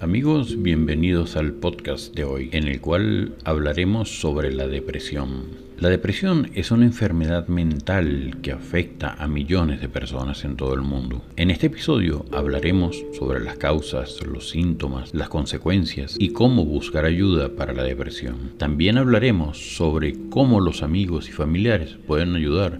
Amigos, bienvenidos al podcast de hoy, en el cual hablaremos sobre la depresión. La depresión es una enfermedad mental que afecta a millones de personas en todo el mundo. En este episodio hablaremos sobre las causas, los síntomas, las consecuencias y cómo buscar ayuda para la depresión. También hablaremos sobre cómo los amigos y familiares pueden ayudar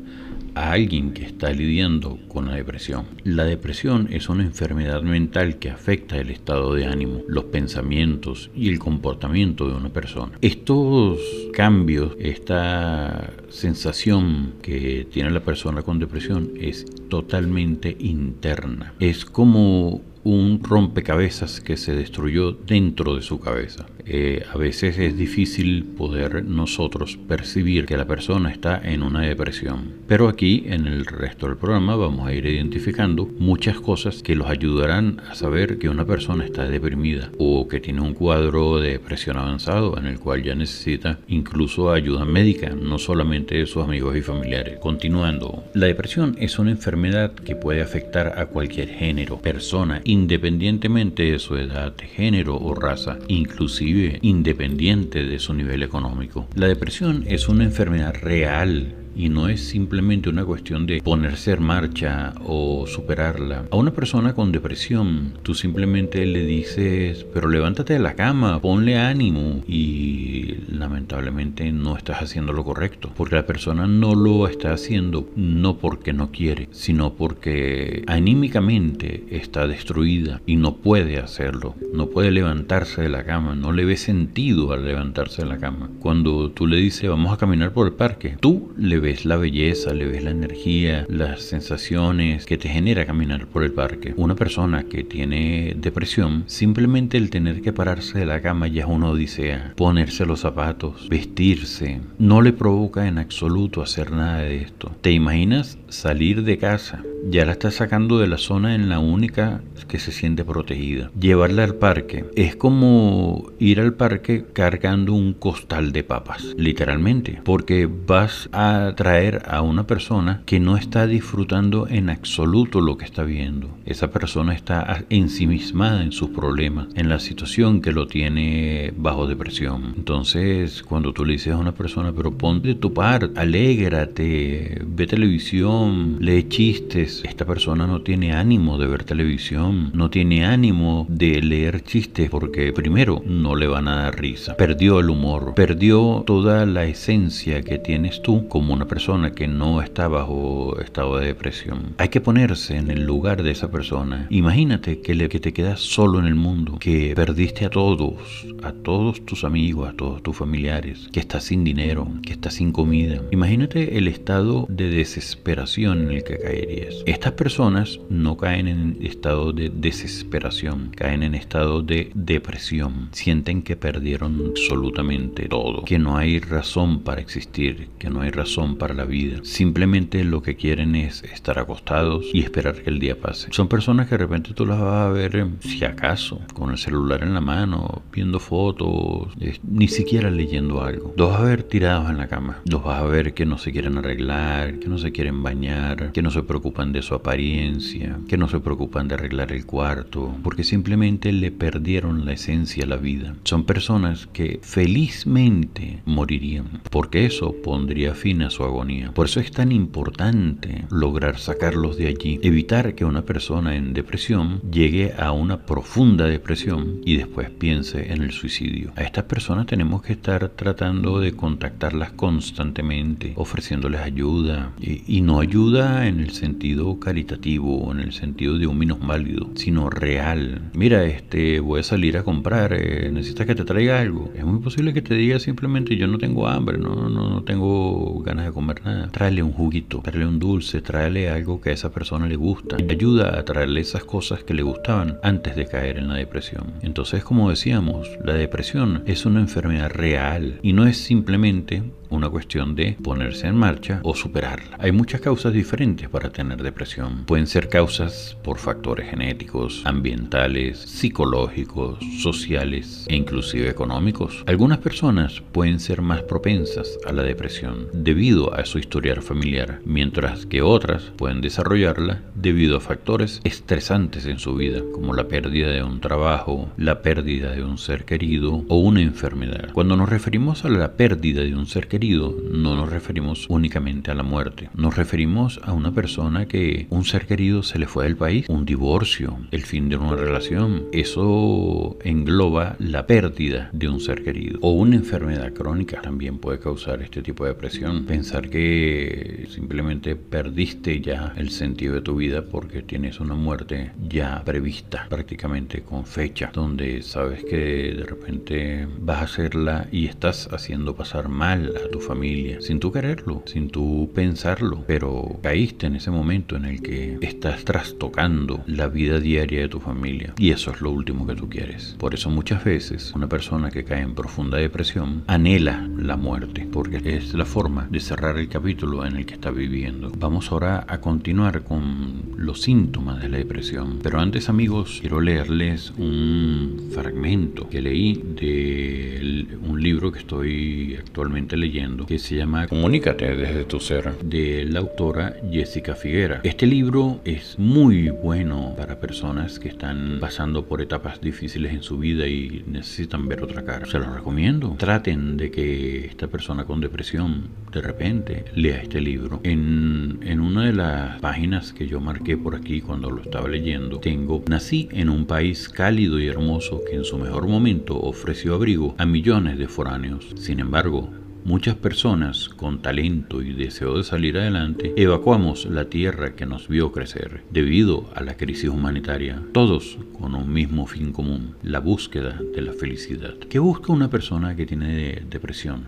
a alguien que está lidiando con la depresión. La depresión es una enfermedad mental que afecta el estado de ánimo, los pensamientos y el comportamiento de una persona. Estos cambios, esta sensación que tiene la persona con depresión es totalmente interna. Es como un rompecabezas que se destruyó dentro de su cabeza. Eh, a veces es difícil poder nosotros percibir que la persona está en una depresión. Pero aquí en el resto del programa vamos a ir identificando muchas cosas que los ayudarán a saber que una persona está deprimida o que tiene un cuadro de depresión avanzado en el cual ya necesita incluso ayuda médica, no solamente de sus amigos y familiares. Continuando, la depresión es una enfermedad que puede afectar a cualquier género, persona, independientemente de su edad, género o raza, inclusive independiente de su nivel económico. La depresión es una enfermedad real y no es simplemente una cuestión de ponerse en marcha o superarla. A una persona con depresión, tú simplemente le dices, pero levántate de la cama, ponle ánimo y lamentablemente no estás haciendo lo correcto, porque la persona no lo está haciendo no porque no quiere, sino porque anímicamente está destruida y no puede hacerlo, no puede levantarse de la cama, no le ve sentido al levantarse de la cama. Cuando tú le dices, vamos a caminar por el parque, tú le ves ves la belleza, le ves la energía, las sensaciones que te genera caminar por el parque. Una persona que tiene depresión, simplemente el tener que pararse de la cama ya es una odisea. Ponerse los zapatos, vestirse, no le provoca en absoluto hacer nada de esto. ¿Te imaginas salir de casa? Ya la estás sacando de la zona en la única que se siente protegida. Llevarla al parque es como ir al parque cargando un costal de papas, literalmente, porque vas a traer a una persona que no está disfrutando en absoluto lo que está viendo. Esa persona está ensimismada en sus problemas, en la situación que lo tiene bajo depresión. Entonces, cuando tú le dices a una persona, pero ponte tu par, alégrate, ve televisión, lee chistes, esta persona no tiene ánimo de ver televisión, no tiene ánimo de leer chistes porque primero no le van a dar risa, perdió el humor, perdió toda la esencia que tienes tú como una persona que no está bajo estado de depresión. Hay que ponerse en el lugar de esa persona. Imagínate que, que te quedas solo en el mundo, que perdiste a todos, a todos tus amigos, a todos tus familiares, que estás sin dinero, que estás sin comida. Imagínate el estado de desesperación en el que caerías. Estas personas no caen en estado de desesperación, caen en estado de depresión. Sienten que perdieron absolutamente todo, que no hay razón para existir, que no hay razón para la vida. Simplemente lo que quieren es estar acostados y esperar que el día pase. Son personas que de repente tú las vas a ver, eh, si acaso, con el celular en la mano, viendo fotos, ni siquiera leyendo algo. Los vas a ver tirados en la cama. Los vas a ver que no se quieren arreglar, que no se quieren bañar, que no se preocupan de su apariencia, que no se preocupan de arreglar el cuarto, porque simplemente le perdieron la esencia a la vida. Son personas que felizmente morirían, porque eso pondría fin a su agonía. Por eso es tan importante lograr sacarlos de allí, evitar que una persona en depresión llegue a una profunda depresión y después piense en el suicidio. A estas personas tenemos que estar tratando de contactarlas constantemente, ofreciéndoles ayuda y, y no ayuda en el sentido sentido caritativo, en el sentido de un válido, sino real. Mira, este, voy a salir a comprar, eh, necesitas que te traiga algo. Es muy posible que te diga simplemente yo no tengo hambre, no, no, no tengo ganas de comer nada. Tráele un juguito, tráele un dulce, tráele algo que a esa persona le gusta. Ayuda a traerle esas cosas que le gustaban antes de caer en la depresión. Entonces, como decíamos, la depresión es una enfermedad real y no es simplemente una cuestión de ponerse en marcha o superarla. Hay muchas causas diferentes para tener depresión. Pueden ser causas por factores genéticos, ambientales, psicológicos, sociales e inclusive económicos. Algunas personas pueden ser más propensas a la depresión debido a su historial familiar, mientras que otras pueden desarrollarla debido a factores estresantes en su vida, como la pérdida de un trabajo, la pérdida de un ser querido o una enfermedad. Cuando nos referimos a la pérdida de un ser querido, no nos referimos únicamente a la muerte. Nos referimos a una persona que un ser querido se le fue del país, un divorcio, el fin de una relación. Eso engloba la pérdida de un ser querido. O una enfermedad crónica también puede causar este tipo de depresión. Pensar que simplemente perdiste ya el sentido de tu vida porque tienes una muerte ya prevista, prácticamente con fecha, donde sabes que de repente vas a hacerla y estás haciendo pasar mal tu familia, sin tú quererlo, sin tú pensarlo, pero caíste en ese momento en el que estás trastocando la vida diaria de tu familia y eso es lo último que tú quieres. Por eso muchas veces una persona que cae en profunda depresión anhela la muerte, porque es la forma de cerrar el capítulo en el que está viviendo. Vamos ahora a continuar con los síntomas de la depresión, pero antes amigos quiero leerles un fragmento que leí de un libro que estoy actualmente leyendo que se llama Comunícate desde tu ser de la autora Jessica Figuera. Este libro es muy bueno para personas que están pasando por etapas difíciles en su vida y necesitan ver otra cara. Se lo recomiendo. Traten de que esta persona con depresión de repente lea este libro. En, en una de las páginas que yo marqué por aquí cuando lo estaba leyendo, tengo Nací en un país cálido y hermoso que en su mejor momento ofreció abrigo a millones de foráneos. Sin embargo, Muchas personas con talento y deseo de salir adelante evacuamos la tierra que nos vio crecer debido a la crisis humanitaria, todos con un mismo fin común, la búsqueda de la felicidad. ¿Qué busca una persona que tiene depresión?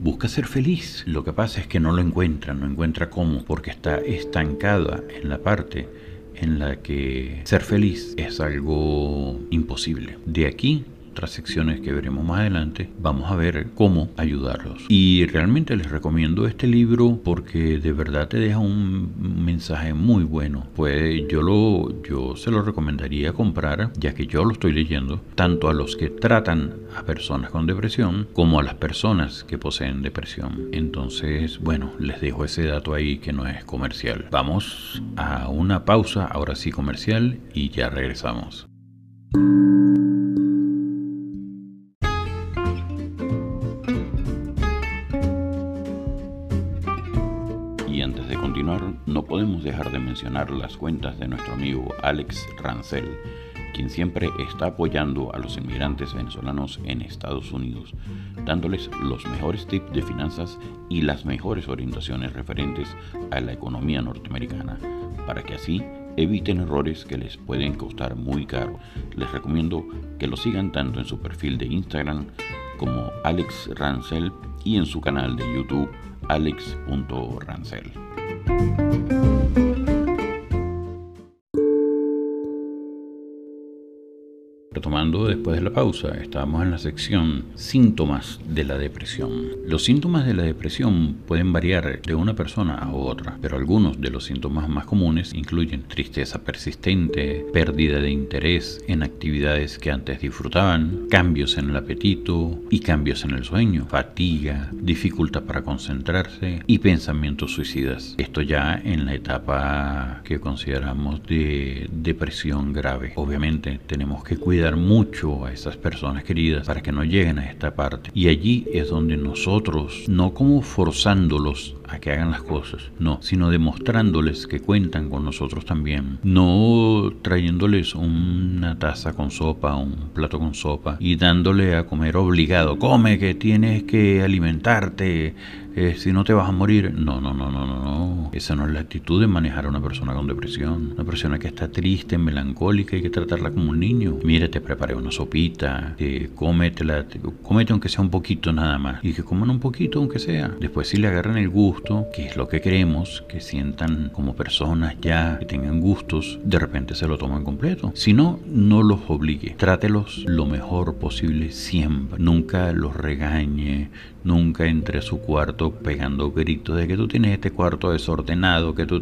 Busca ser feliz. Lo que pasa es que no lo encuentra, no encuentra cómo, porque está estancada en la parte en la que ser feliz es algo imposible. De aquí otras secciones que veremos más adelante, vamos a ver cómo ayudarlos. Y realmente les recomiendo este libro porque de verdad te deja un mensaje muy bueno. Pues yo lo yo se lo recomendaría comprar, ya que yo lo estoy leyendo, tanto a los que tratan a personas con depresión como a las personas que poseen depresión. Entonces, bueno, les dejo ese dato ahí que no es comercial. Vamos a una pausa, ahora sí comercial, y ya regresamos. No podemos dejar de mencionar las cuentas de nuestro amigo Alex Rancel, quien siempre está apoyando a los inmigrantes venezolanos en Estados Unidos, dándoles los mejores tips de finanzas y las mejores orientaciones referentes a la economía norteamericana, para que así eviten errores que les pueden costar muy caro. Les recomiendo que lo sigan tanto en su perfil de Instagram como Alex Rancel y en su canal de YouTube alex.rancel. Música Retomando después de la pausa, estamos en la sección síntomas de la depresión. Los síntomas de la depresión pueden variar de una persona a otra, pero algunos de los síntomas más comunes incluyen tristeza persistente, pérdida de interés en actividades que antes disfrutaban, cambios en el apetito y cambios en el sueño, fatiga, dificultad para concentrarse y pensamientos suicidas. Esto ya en la etapa que consideramos de depresión grave. Obviamente tenemos que cuidar mucho a esas personas queridas para que no lleguen a esta parte. Y allí es donde nosotros, no como forzándolos a que hagan las cosas, no, sino demostrándoles que cuentan con nosotros también, no trayéndoles una taza con sopa, un plato con sopa y dándole a comer obligado, come que tienes que alimentarte, eh, si no te vas a morir. No, no, no, no, no. Esa no es la actitud de manejar a una persona con depresión. Una persona que está triste, melancólica, hay que tratarla como un niño. Mire, te preparé una sopita, eh, cómetela, cómete aunque sea un poquito nada más. Y que coman un poquito aunque sea. Después si le agarran el gusto, que es lo que queremos, que sientan como personas ya, que tengan gustos, de repente se lo toman completo. Si no, no los obligue. Trátelos lo mejor posible siempre. Nunca los regañe, nunca entre a su cuarto pegando gritos de que tú tienes este cuarto desordenado, que tú...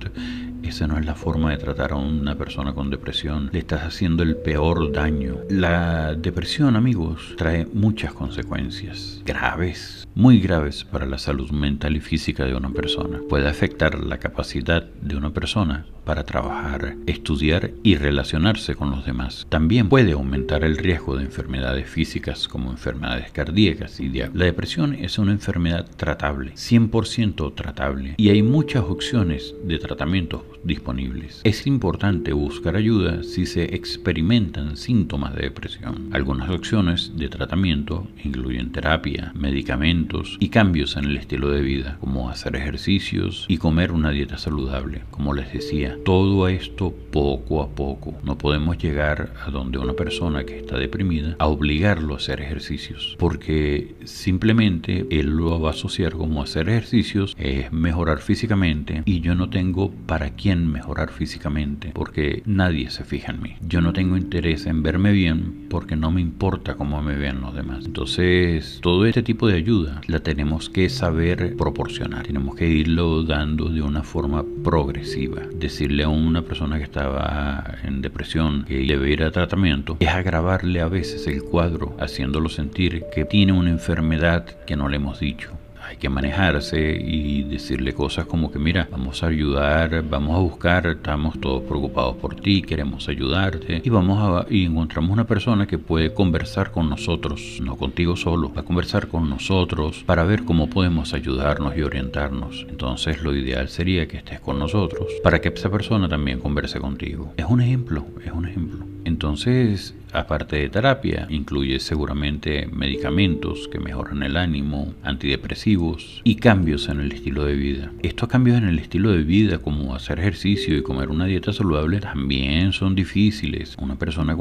Esa no es la forma de tratar a una persona con depresión. Le estás haciendo el peor daño. La depresión, amigos, trae muchas consecuencias graves, muy graves para la salud mental y física de una persona. Puede afectar la capacidad de una persona para trabajar, estudiar y relacionarse con los demás. También puede aumentar el riesgo de enfermedades físicas como enfermedades cardíacas y diabetes. La depresión es una enfermedad tratable, 100% tratable, y hay muchas opciones de tratamiento disponibles. Es importante buscar ayuda si se experimentan síntomas de depresión. Algunas opciones de tratamiento incluyen terapia, medicamentos y cambios en el estilo de vida, como hacer ejercicios y comer una dieta saludable. Como les decía, todo esto poco a poco. No podemos llegar a donde una persona que está deprimida a obligarlo a hacer ejercicios, porque simplemente él lo va a asociar como hacer ejercicios es mejorar físicamente y yo no tengo para quién mejorar físicamente porque nadie se fija en mí. Yo no tengo interés en verme bien porque no me importa cómo me vean los demás. Entonces, todo este tipo de la tenemos que saber proporcionar. Tenemos que irlo dando de una forma progresiva. Decirle a una persona que estaba en depresión que debe ir a tratamiento es agravarle a veces el cuadro, haciéndolo sentir que tiene una enfermedad que no le hemos dicho hay que manejarse y decirle cosas como que mira, vamos a ayudar, vamos a buscar, estamos todos preocupados por ti, queremos ayudarte y vamos a y encontramos una persona que puede conversar con nosotros, no contigo solo, va a conversar con nosotros para ver cómo podemos ayudarnos y orientarnos. Entonces lo ideal sería que estés con nosotros para que esa persona también converse contigo. Es un ejemplo, es un ejemplo. Entonces aparte de terapia, incluye seguramente medicamentos que mejoran el ánimo, antidepresivos y cambios en el estilo de vida. Estos cambios en el estilo de vida, como hacer ejercicio y comer una dieta saludable, también son difíciles. Una persona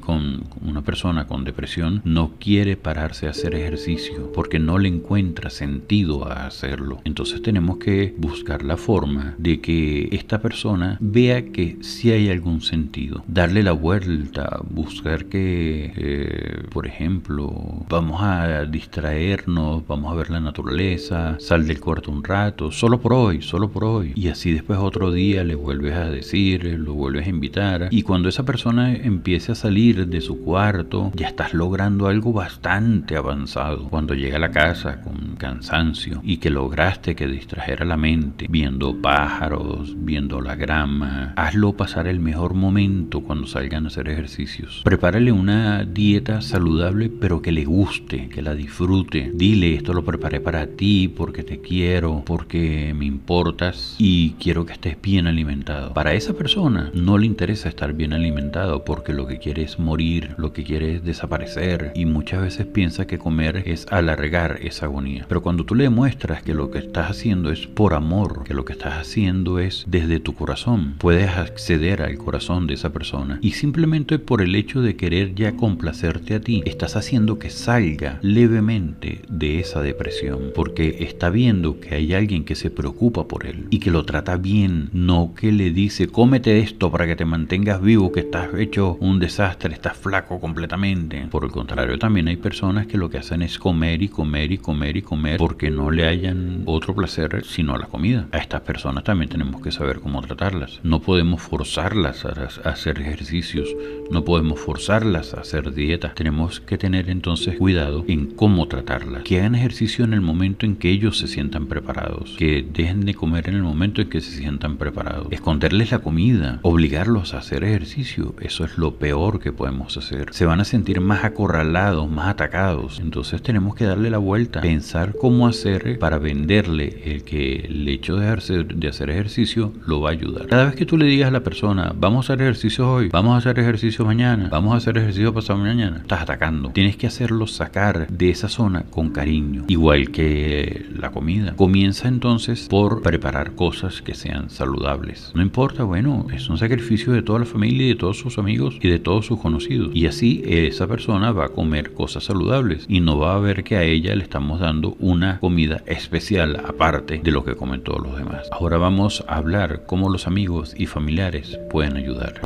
con, una persona con depresión no quiere pararse a hacer ejercicio porque no le encuentra sentido a hacerlo. Entonces tenemos que buscar la forma de que esta persona vea que si hay algún sentido, darle la vuelta, buscar buscar que, eh, por ejemplo, vamos a distraernos, vamos a ver la naturaleza, sal del cuarto un rato, solo por hoy, solo por hoy. Y así después otro día le vuelves a decir, lo vuelves a invitar. Y cuando esa persona empiece a salir de su cuarto, ya estás logrando algo bastante avanzado. Cuando llega a la casa con cansancio y que lograste que distrajera la mente, viendo pájaros, viendo la grama, hazlo pasar el mejor momento cuando salgan a hacer ejercicios. Prepárale una dieta saludable pero que le guste, que la disfrute. Dile, esto lo preparé para ti porque te quiero, porque me importas y quiero que estés bien alimentado. Para esa persona no le interesa estar bien alimentado porque lo que quiere es morir, lo que quiere es desaparecer y muchas veces piensa que comer es alargar esa agonía. Pero cuando tú le demuestras que lo que estás haciendo es por amor, que lo que estás haciendo es desde tu corazón, puedes acceder al corazón de esa persona y simplemente por el hecho de querer ya complacerte a ti, estás haciendo que salga levemente de esa depresión, porque está viendo que hay alguien que se preocupa por él y que lo trata bien, no que le dice, cómete esto para que te mantengas vivo, que estás hecho un desastre, estás flaco completamente. Por el contrario, también hay personas que lo que hacen es comer y comer y comer y comer porque no le hayan otro placer sino la comida. A estas personas también tenemos que saber cómo tratarlas. No podemos forzarlas a hacer ejercicios, no podemos forzarlas a hacer dietas. Tenemos que tener entonces cuidado en cómo tratarlas. Que hagan ejercicio en el momento en que ellos se sientan preparados. Que dejen de comer en el momento en que se sientan preparados. Esconderles la comida. Obligarlos a hacer ejercicio. Eso es lo peor que podemos hacer. Se van a sentir más acorralados, más atacados. Entonces tenemos que darle la vuelta. Pensar cómo hacer para venderle el que el hecho de hacer, de hacer ejercicio lo va a ayudar. Cada vez que tú le digas a la persona, vamos a hacer ejercicio hoy, vamos a hacer ejercicio mañana, vamos a hacer ejercicio pasado mañana, estás atacando. Tienes que hacerlo sacar de esa zona con cariño, igual que la comida. Comienza entonces por preparar cosas que sean saludables. No importa, bueno, es un sacrificio de toda la familia y de todos sus amigos y de todos sus conocidos. Y así esa persona va a comer cosas saludables y no va a ver que a ella le estamos dando una comida especial aparte de lo que comen todos los demás. Ahora vamos a hablar cómo los amigos y familiares pueden ayudar.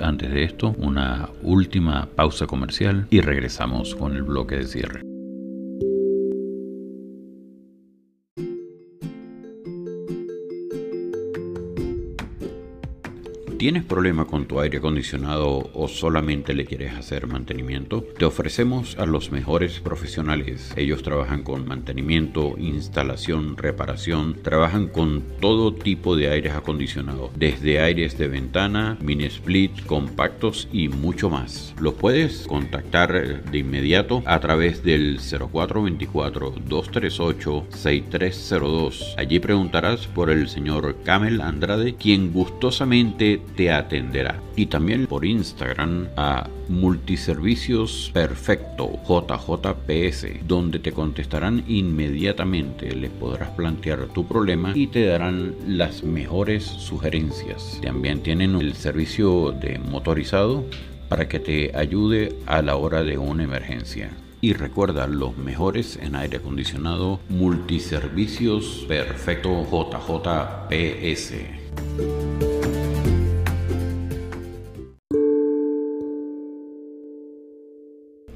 Antes de esto, una última pausa comercial y regresamos con el bloque de cierre. ¿Tienes problema con tu aire acondicionado o solamente le quieres hacer mantenimiento? Te ofrecemos a los mejores profesionales. Ellos trabajan con mantenimiento, instalación, reparación, trabajan con todo tipo de aires acondicionados, desde aires de ventana, mini split, compactos y mucho más. Los puedes contactar de inmediato a través del 0424-238-6302. Allí preguntarás por el señor Camel Andrade, quien gustosamente te atenderá. Y también por Instagram a Multiservicios Perfecto JJPS, donde te contestarán inmediatamente. Les podrás plantear tu problema y te darán las mejores sugerencias. También tienen el servicio de motorizado para que te ayude a la hora de una emergencia. Y recuerda, los mejores en aire acondicionado, multiservicios perfecto JJPS.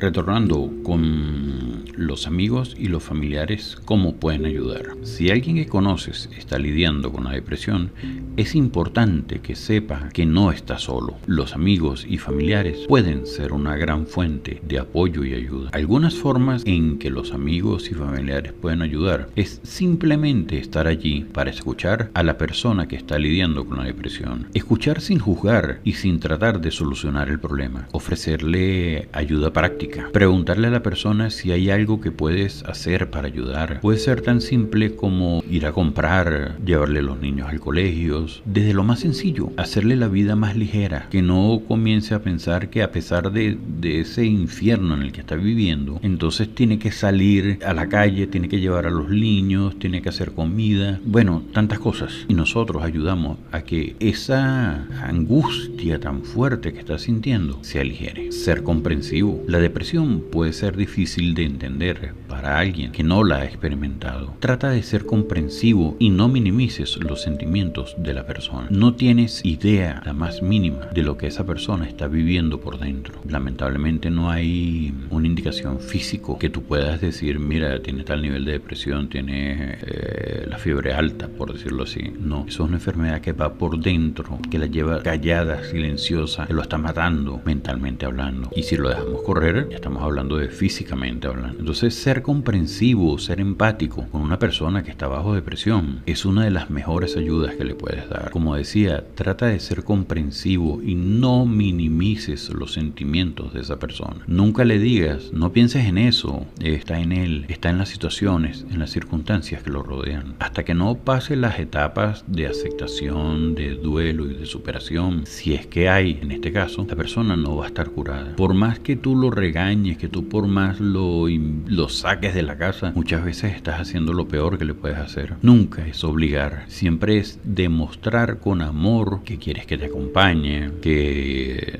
Retornando con los amigos y los familiares, ¿cómo pueden ayudar? Si alguien que conoces está lidiando con la depresión, es importante que sepa que no está solo. Los amigos y familiares pueden ser una gran fuente de apoyo y ayuda. Algunas formas en que los amigos y familiares pueden ayudar es simplemente estar allí para escuchar a la persona que está lidiando con la depresión. Escuchar sin juzgar y sin tratar de solucionar el problema. Ofrecerle ayuda práctica Preguntarle a la persona si hay algo que puedes hacer para ayudar. Puede ser tan simple como ir a comprar, llevarle los niños al colegio, desde lo más sencillo, hacerle la vida más ligera, que no comience a pensar que a pesar de, de ese infierno en el que está viviendo, entonces tiene que salir a la calle, tiene que llevar a los niños, tiene que hacer comida, bueno, tantas cosas. Y nosotros ayudamos a que esa angustia tan fuerte que está sintiendo se aligere. Ser comprensivo. La depresión puede ser difícil de entender para alguien que no la ha experimentado. Trata de ser comprensivo y no minimices los sentimientos de la persona. No tienes idea, la más mínima, de lo que esa persona está viviendo por dentro. Lamentablemente no hay una indicación físico que tú puedas decir, mira, tiene tal nivel de depresión, tiene eh, la fiebre alta, por decirlo así. No, eso es una enfermedad que va por dentro, que la lleva callada, silenciosa, que lo está matando mentalmente hablando. Y si lo dejamos correr, estamos hablando de físicamente hablando. Entonces, ser comprensivo, ser empático con una persona que está bajo depresión es una de las mejores ayudas que le puedes dar. Como decía, trata de ser comprensivo y no minimices los sentimientos de esa persona. Nunca le digas, no pienses en eso, está en él, está en las situaciones, en las circunstancias que lo rodean. Hasta que no pase las etapas de aceptación, de duelo y de superación, si es que hay en este caso, la persona no va a estar curada. Por más que tú lo que tú por más lo, lo saques de la casa, muchas veces estás haciendo lo peor que le puedes hacer. Nunca es obligar, siempre es demostrar con amor que quieres que te acompañe, que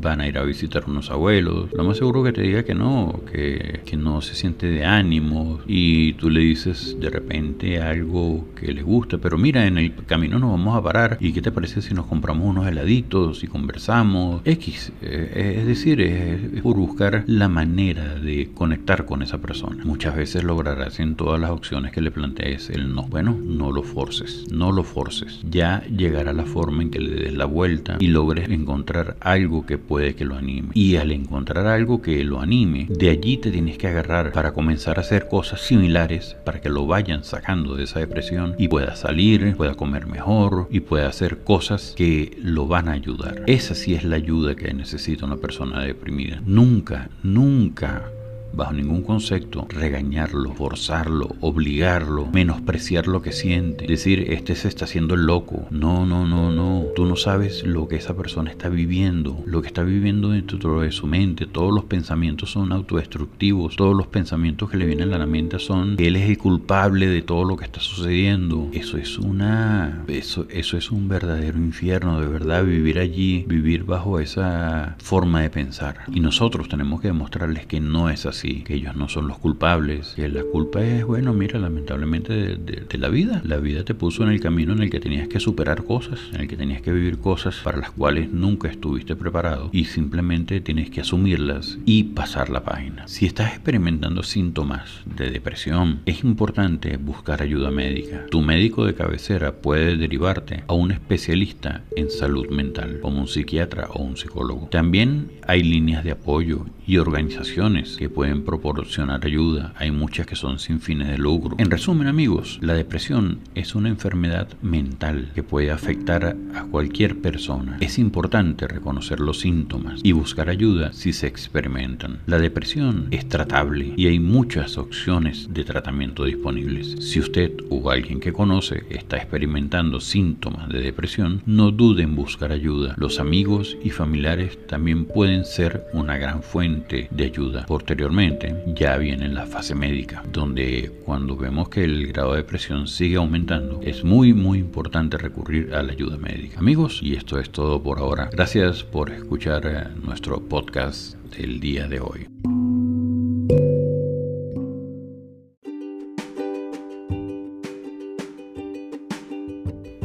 van a ir a visitar unos abuelos, lo más seguro que te diga que no, que, que no se siente de ánimo y tú le dices de repente algo que le gusta, pero mira, en el camino nos vamos a parar y qué te parece si nos compramos unos heladitos y conversamos X, eh, es decir, es, por buscar la manera de conectar con esa persona. Muchas veces lograrás en todas las opciones que le plantees el no. Bueno, no lo forces, no lo forces. Ya llegará la forma en que le des la vuelta y logres encontrar algo que puede que lo anime. Y al encontrar algo que lo anime, de allí te tienes que agarrar para comenzar a hacer cosas similares para que lo vayan sacando de esa depresión y pueda salir, pueda comer mejor y pueda hacer cosas que lo van a ayudar. Esa sí es la ayuda que necesita una persona deprimida. Nunca, nunca bajo ningún concepto, regañarlo, forzarlo, obligarlo, menospreciar lo que siente, decir, este se está haciendo el loco. No, no, no, no. Tú no sabes lo que esa persona está viviendo, lo que está viviendo dentro de su mente. Todos los pensamientos son autodestructivos, todos los pensamientos que le vienen a la mente son que él es el culpable de todo lo que está sucediendo. Eso es una, eso, eso es un verdadero infierno, de verdad, vivir allí, vivir bajo esa forma de pensar. Y nosotros tenemos que demostrarles que no es así que ellos no son los culpables, que la culpa es, bueno, mira, lamentablemente de, la vida. La vida te puso en el camino en el que tenías que superar cosas, en el que tenías que vivir cosas para las cuales nunca estuviste preparado y simplemente tienes que asumirlas y pasar la página. Si estás experimentando síntomas de depresión, es importante buscar ayuda médica. Tu médico de cabecera puede derivarte a un especialista en salud mental, como un psiquiatra o un psicólogo. También hay líneas de apoyo y organizaciones que pueden proporcionar ayuda, hay muchas que son sin fines de lucro. En resumen amigos, la depresión es una enfermedad mental que puede afectar a cualquier persona. Es importante reconocer los síntomas y buscar ayuda si se experimentan. La depresión es tratable y hay muchas opciones de tratamiento disponibles. Si usted o alguien que conoce está experimentando síntomas de depresión, no dude en buscar ayuda. Los amigos y familiares también pueden ser una gran fuente de ayuda. Posteriormente, ya viene la fase médica, donde cuando vemos que el grado de presión sigue aumentando, es muy muy importante recurrir a la ayuda médica. Amigos, y esto es todo por ahora. Gracias por escuchar eh, nuestro podcast del día de hoy.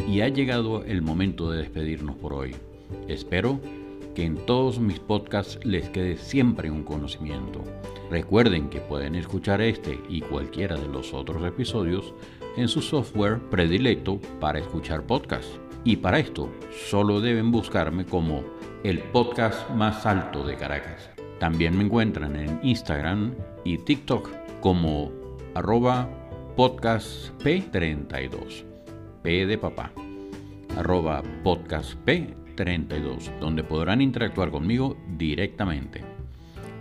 Y ha llegado el momento de despedirnos por hoy. Espero que en todos mis podcasts les quede siempre un conocimiento. Recuerden que pueden escuchar este y cualquiera de los otros episodios en su software predilecto para escuchar podcasts. Y para esto solo deben buscarme como el podcast más alto de Caracas. También me encuentran en Instagram y TikTok como arroba podcastp32. P de papá. Arroba podcastp32 32, donde podrán interactuar conmigo directamente.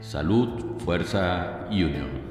Salud, fuerza y unión.